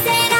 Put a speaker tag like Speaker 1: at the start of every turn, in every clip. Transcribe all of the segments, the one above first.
Speaker 1: Need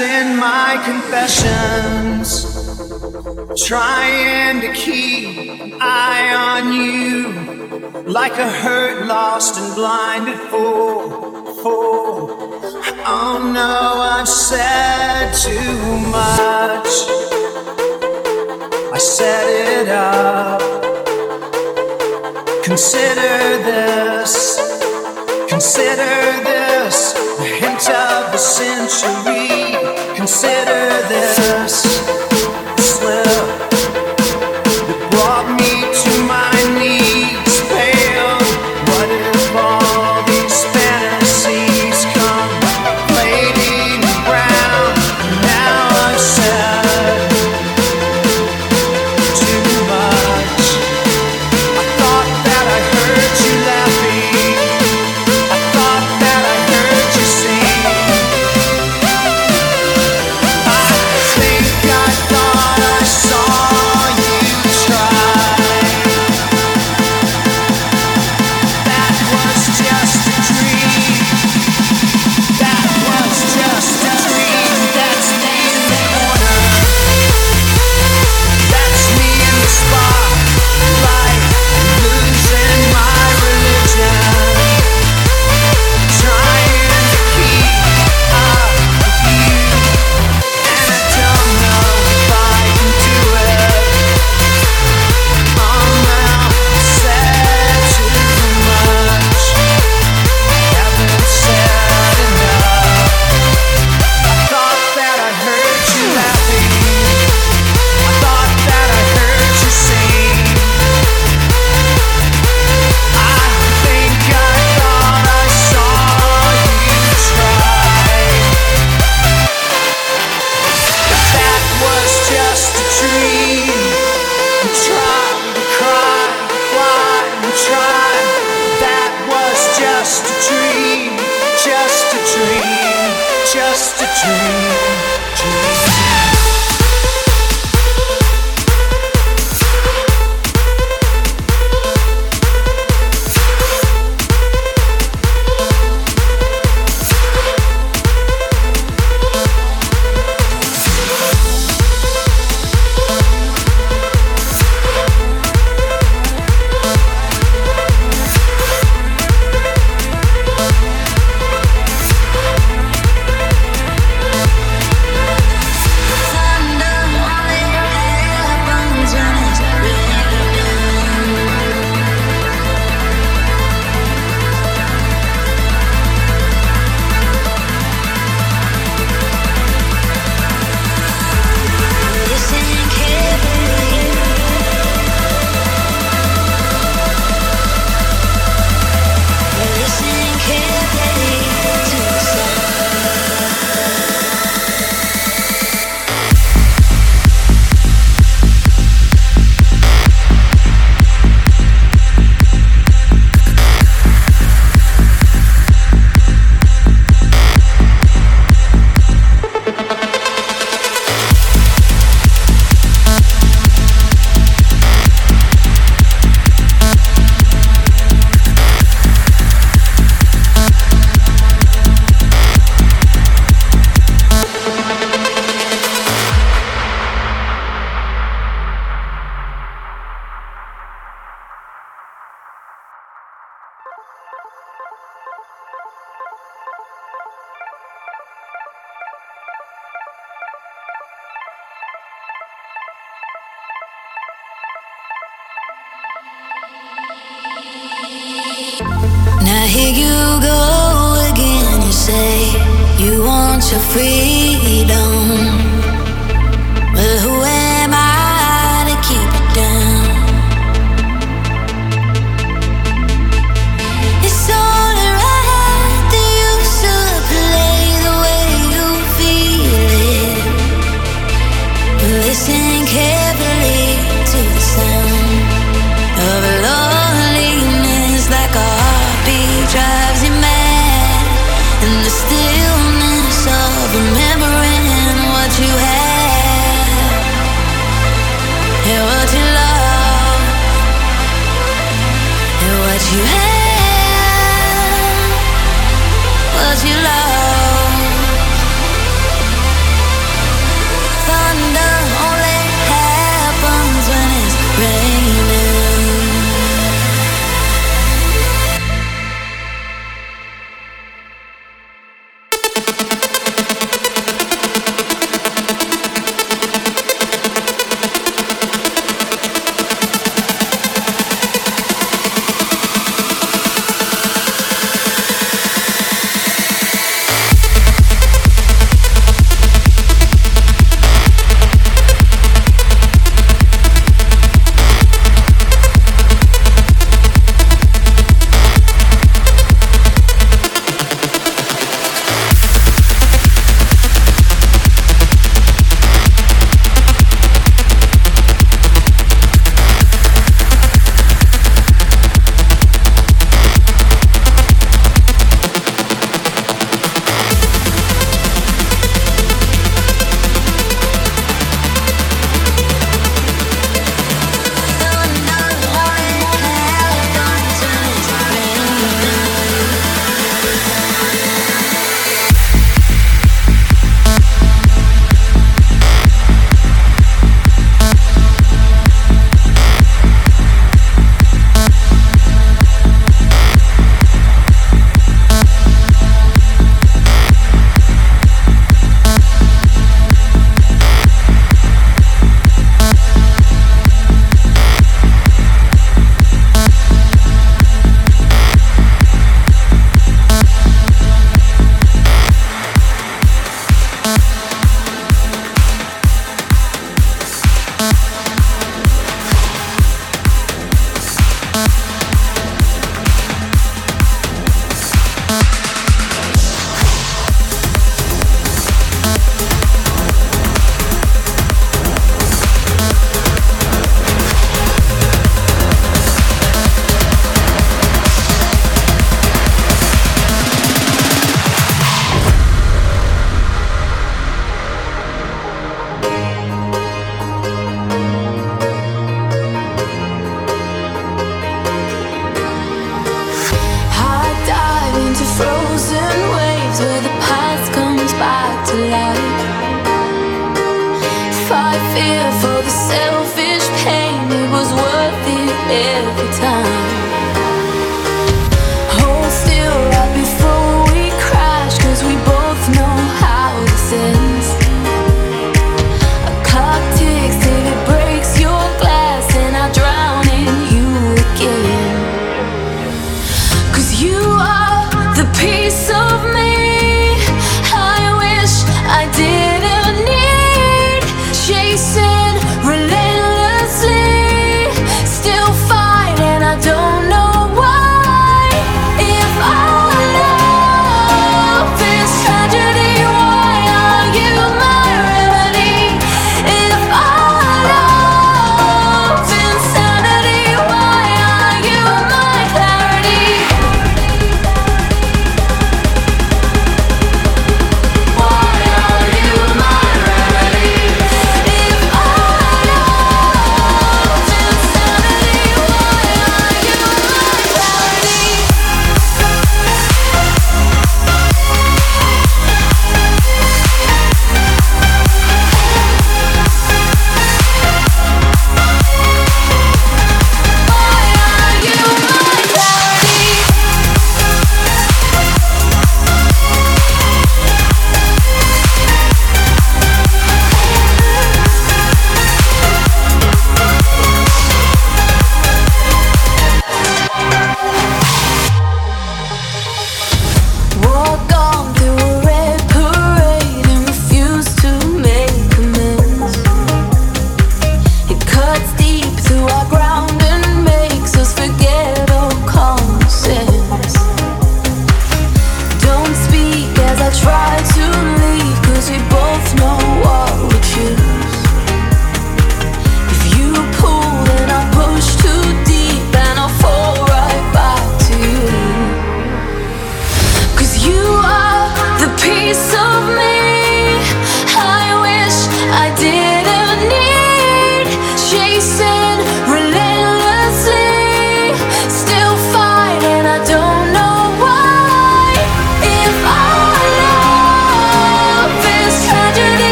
Speaker 1: in my confessions, trying to keep an eye on you, like a hurt, lost, and blinded fool. fool. Oh no, I've said too much. I set it up. Consider this. Consider
Speaker 2: this. A hint of century.
Speaker 3: Consider this slip.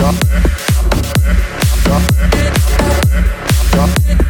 Speaker 3: Drop. Drop.
Speaker 2: Drop.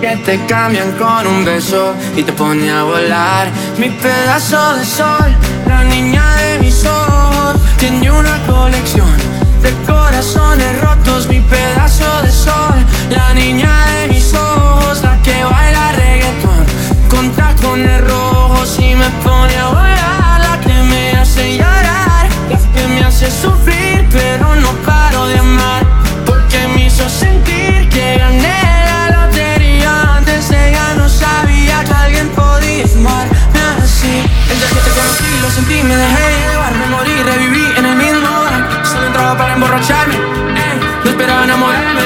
Speaker 4: Que te cambian con un beso y te pone a volar. Mi pedazo de sol, la niña de mis ojos, tiene una colección de corazones rotos. Mi pedazo de sol, la niña de mis ojos, la que baila reggaetón con tacones rojos y me pone a volar. La que me hace llorar, la que me hace sufrir, me dejé llevar Me morí, reviví en el mismo lugar. Solo entraba para emborracharme eh, No esperaba enamorarme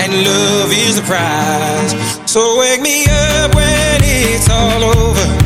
Speaker 5: and love is the prize. So wake me up when it's all over.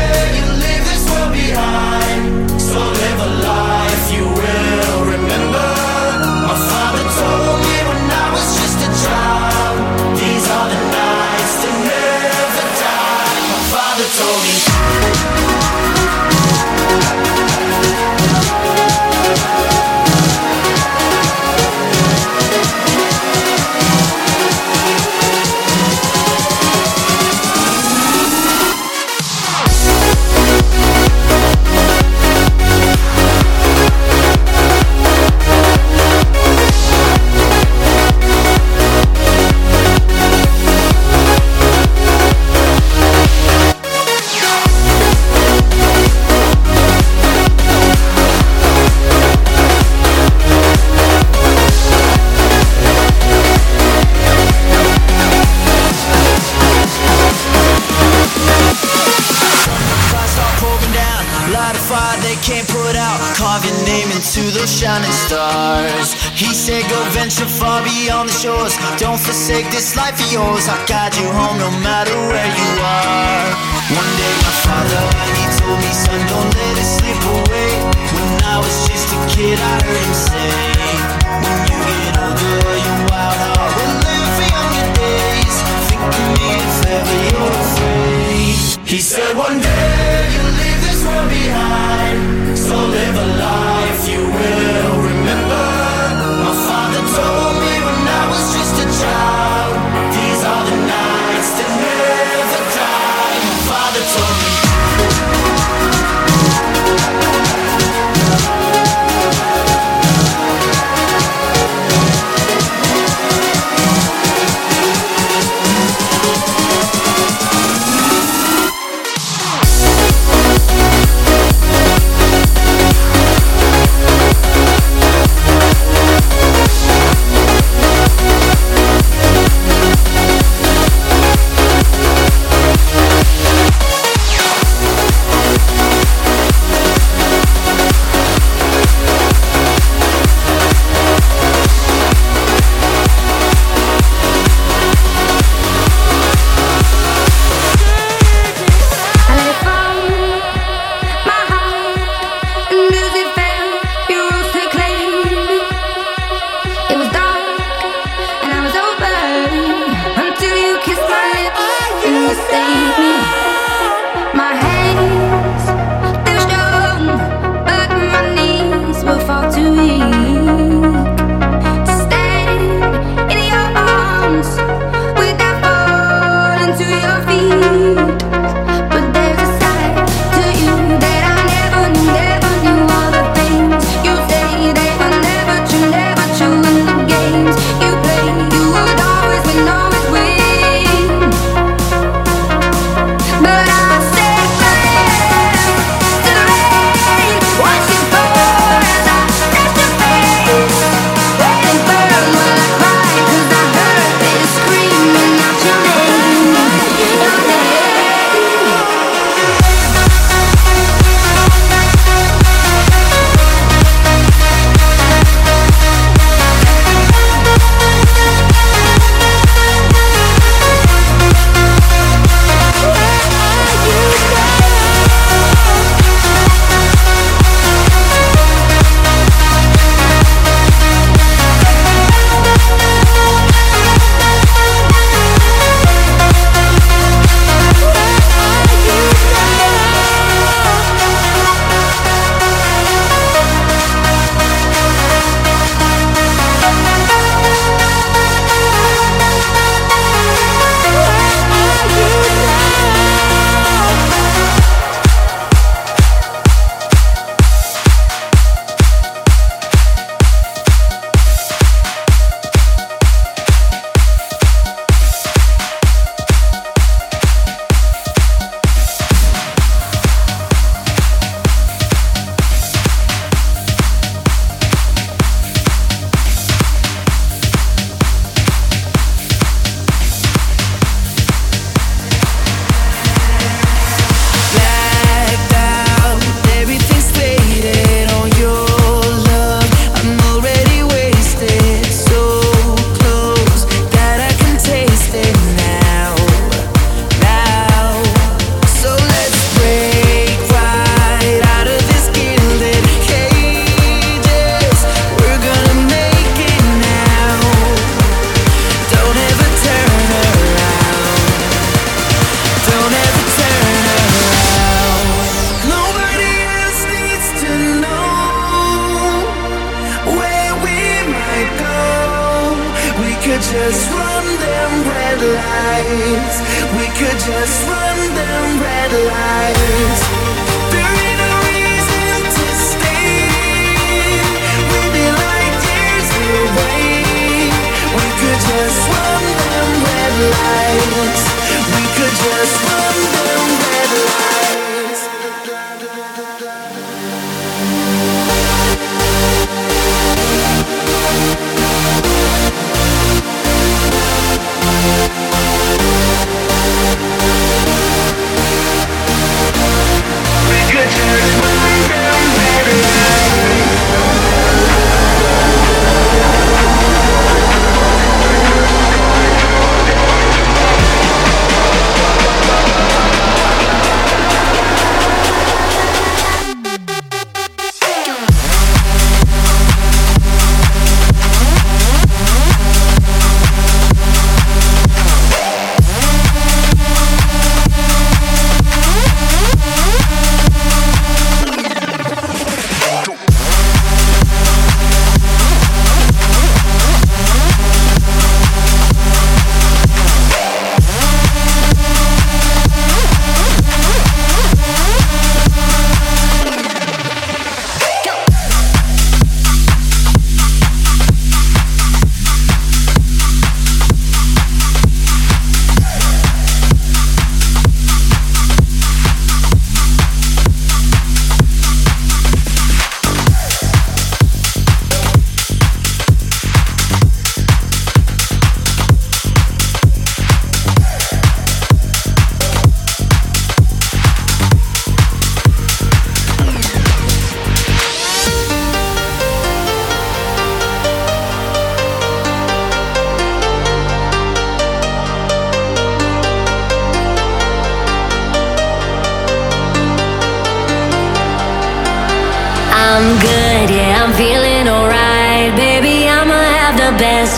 Speaker 3: 무섭게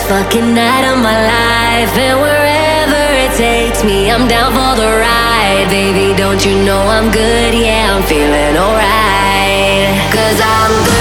Speaker 3: fucking night of my life, and wherever it takes me, I'm down for the ride. Baby, don't you know I'm good? Yeah, I'm feeling alright. Cause I'm good.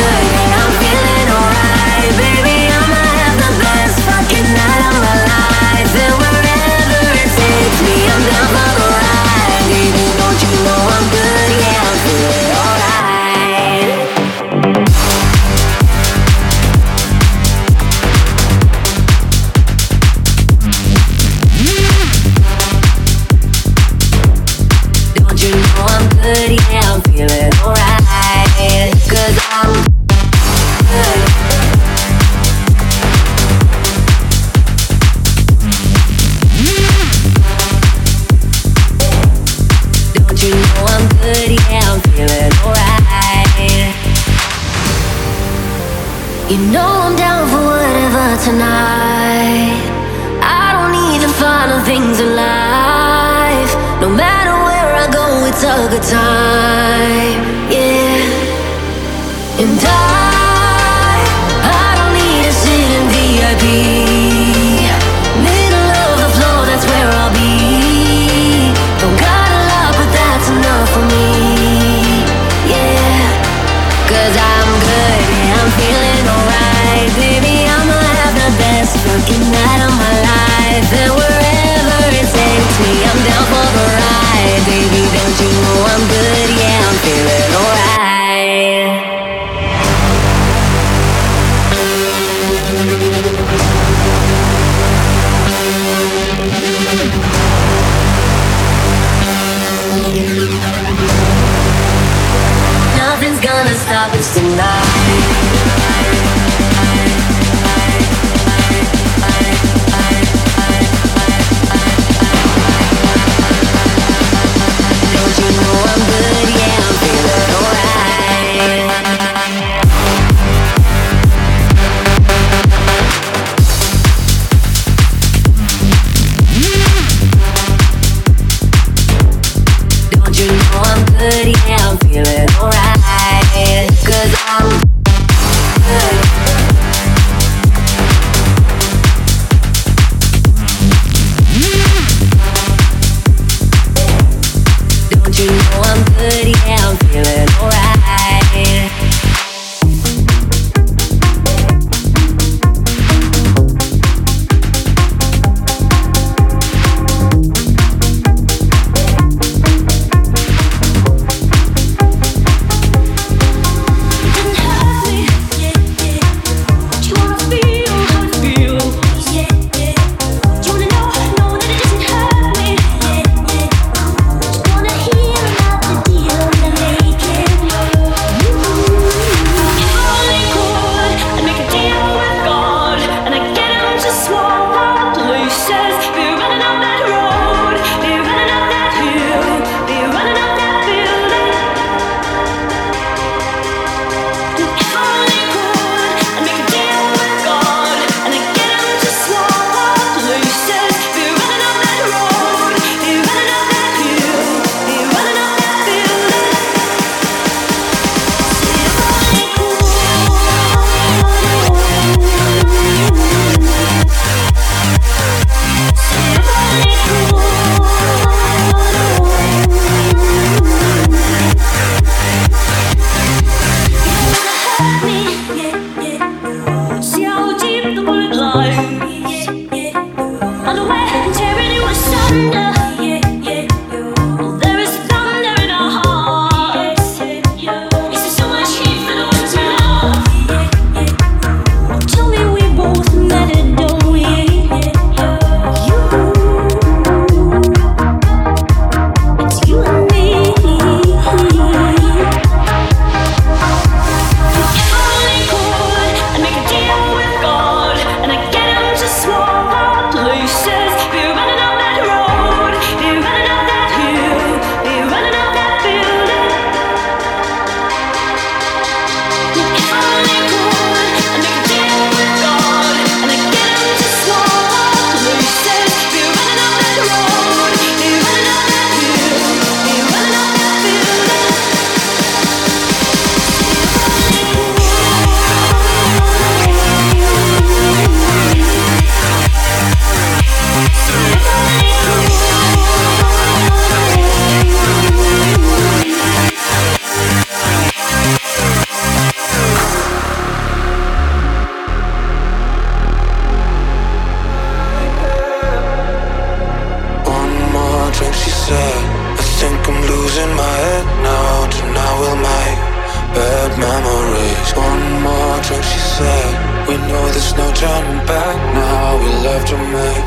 Speaker 6: There's no turning back now. We love to make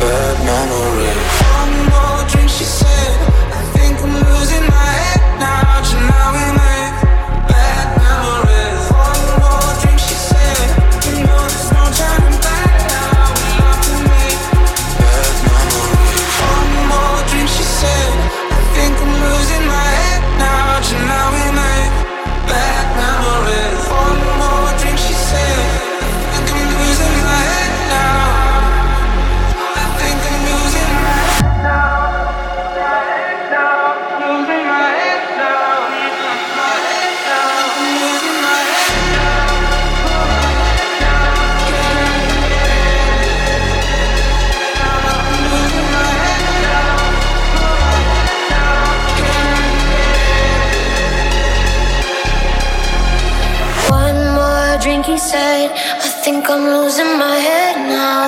Speaker 6: bad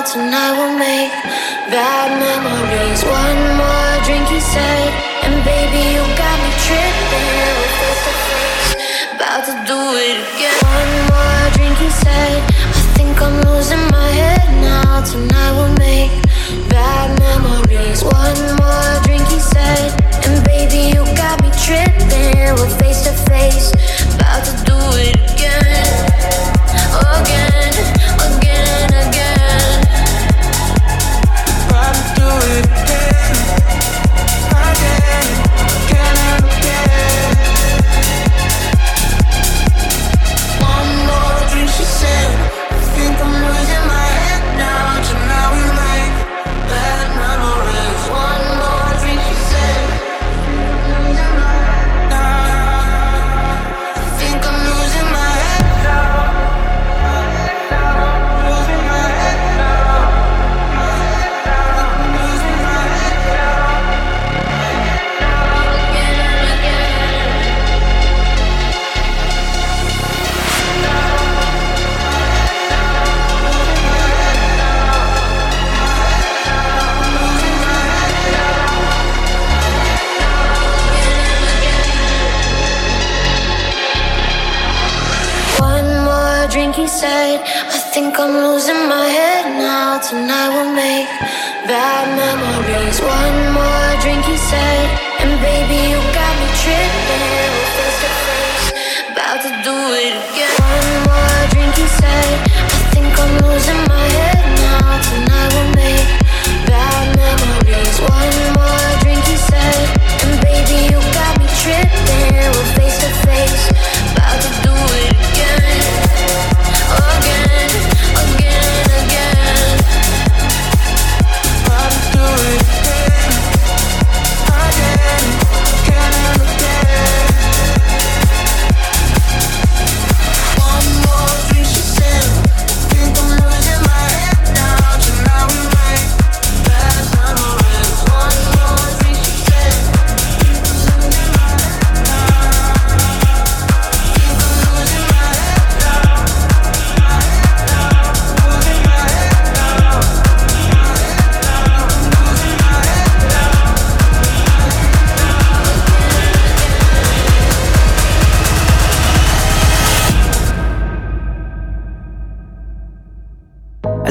Speaker 6: Tonight
Speaker 7: we'll make bad memories. One more drink, he said. And baby, you got me tripping. Face to face, about to do it again. One more drink, he said. I think I'm losing my head now. Tonight we'll make bad memories. One more drink, he said. And baby, you got me tripping. We're face to face,
Speaker 6: I'm losing my head now. Tonight
Speaker 7: we'll make bad memories. One more drink, he said. And baby, you got me tripping. We're face to face, about to do it again. One more drink, he said. I think I'm losing my head now. Tonight we'll make bad memories. One more drink, he said. And baby, you got me tripping.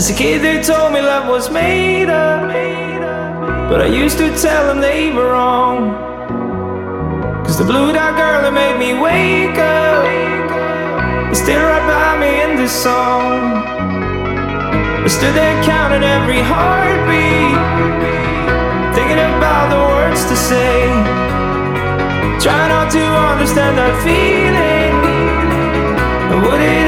Speaker 8: As a kid, they told me love was made up. But I used to tell them they were wrong. Cause the blue dot girl that made me wake up is still right by me in this song. I stood there counting every heartbeat, thinking about the words to say. Try not to understand that feeling. Would it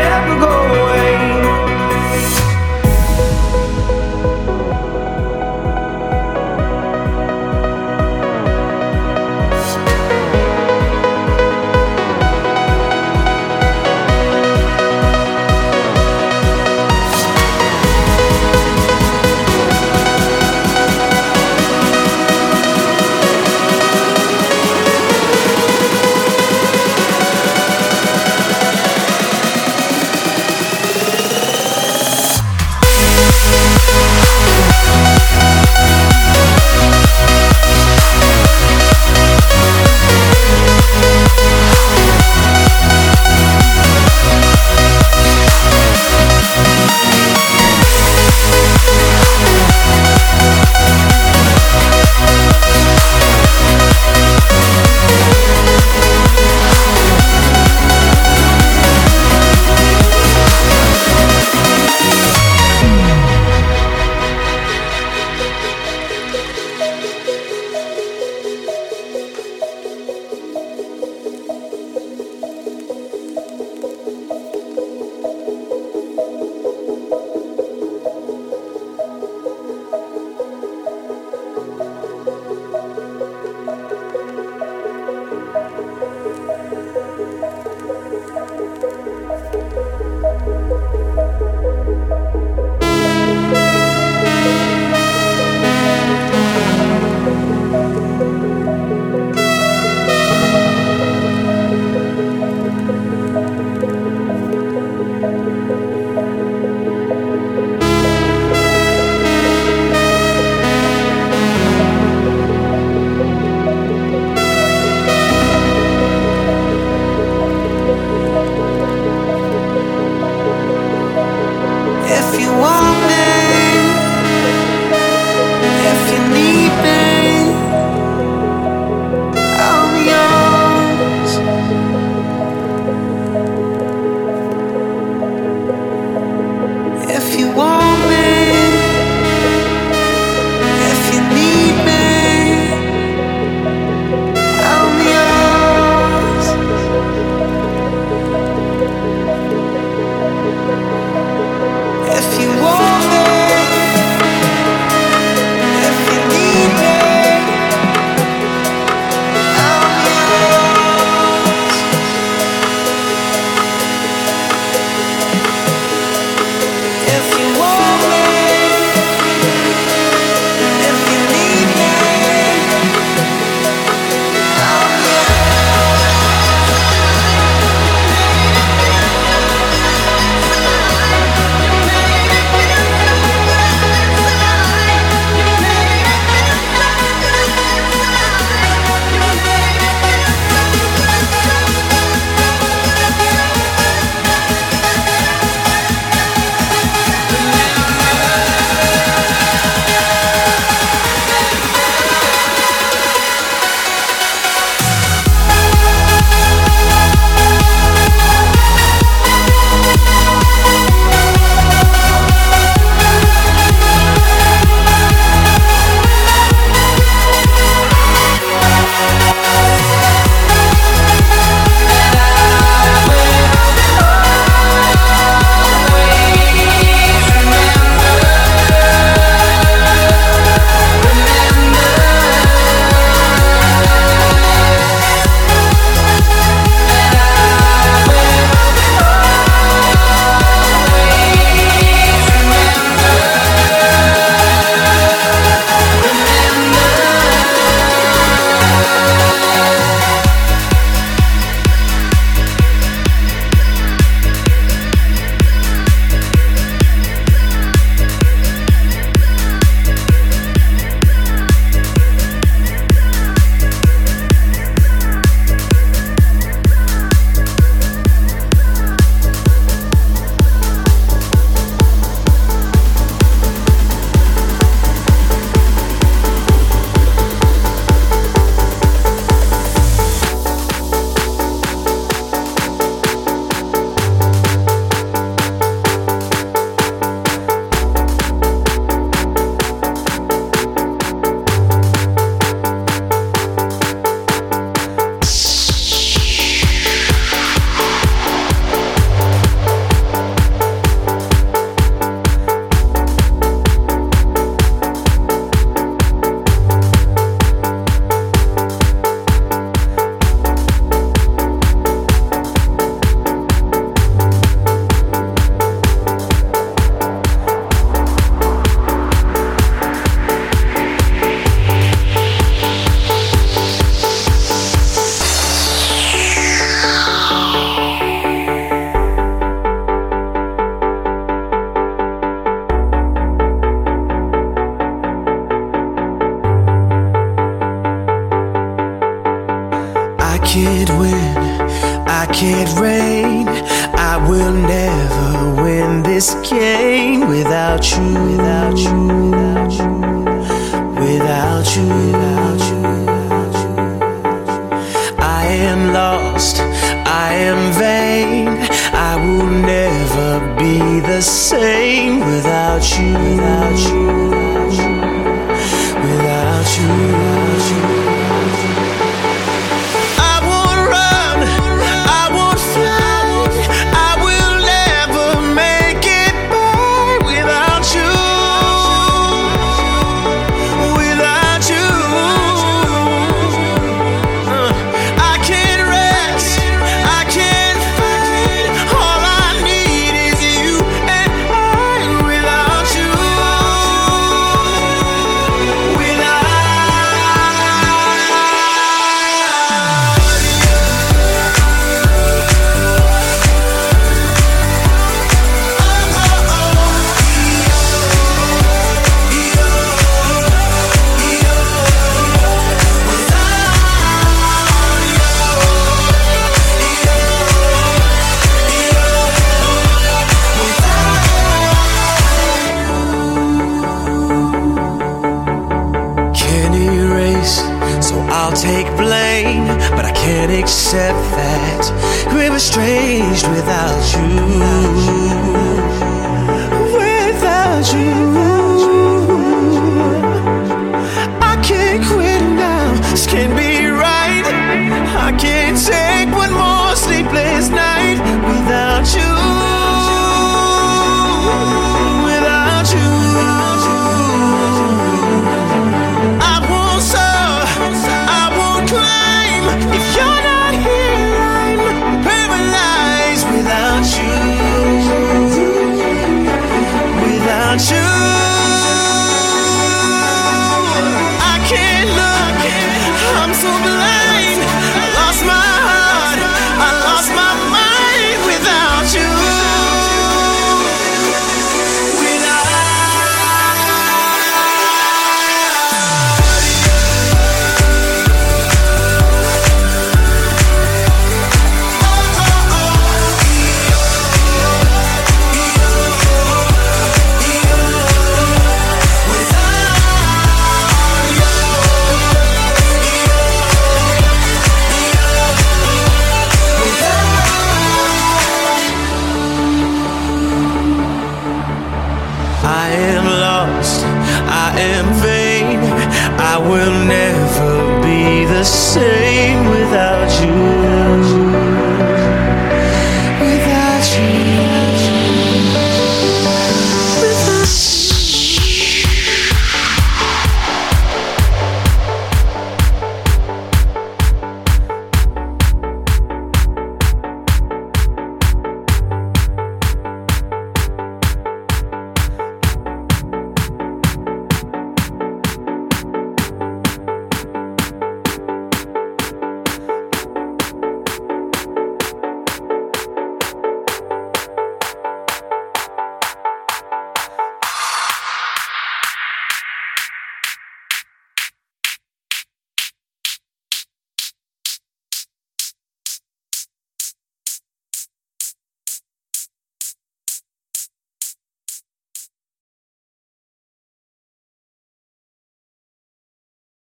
Speaker 9: estranged without you.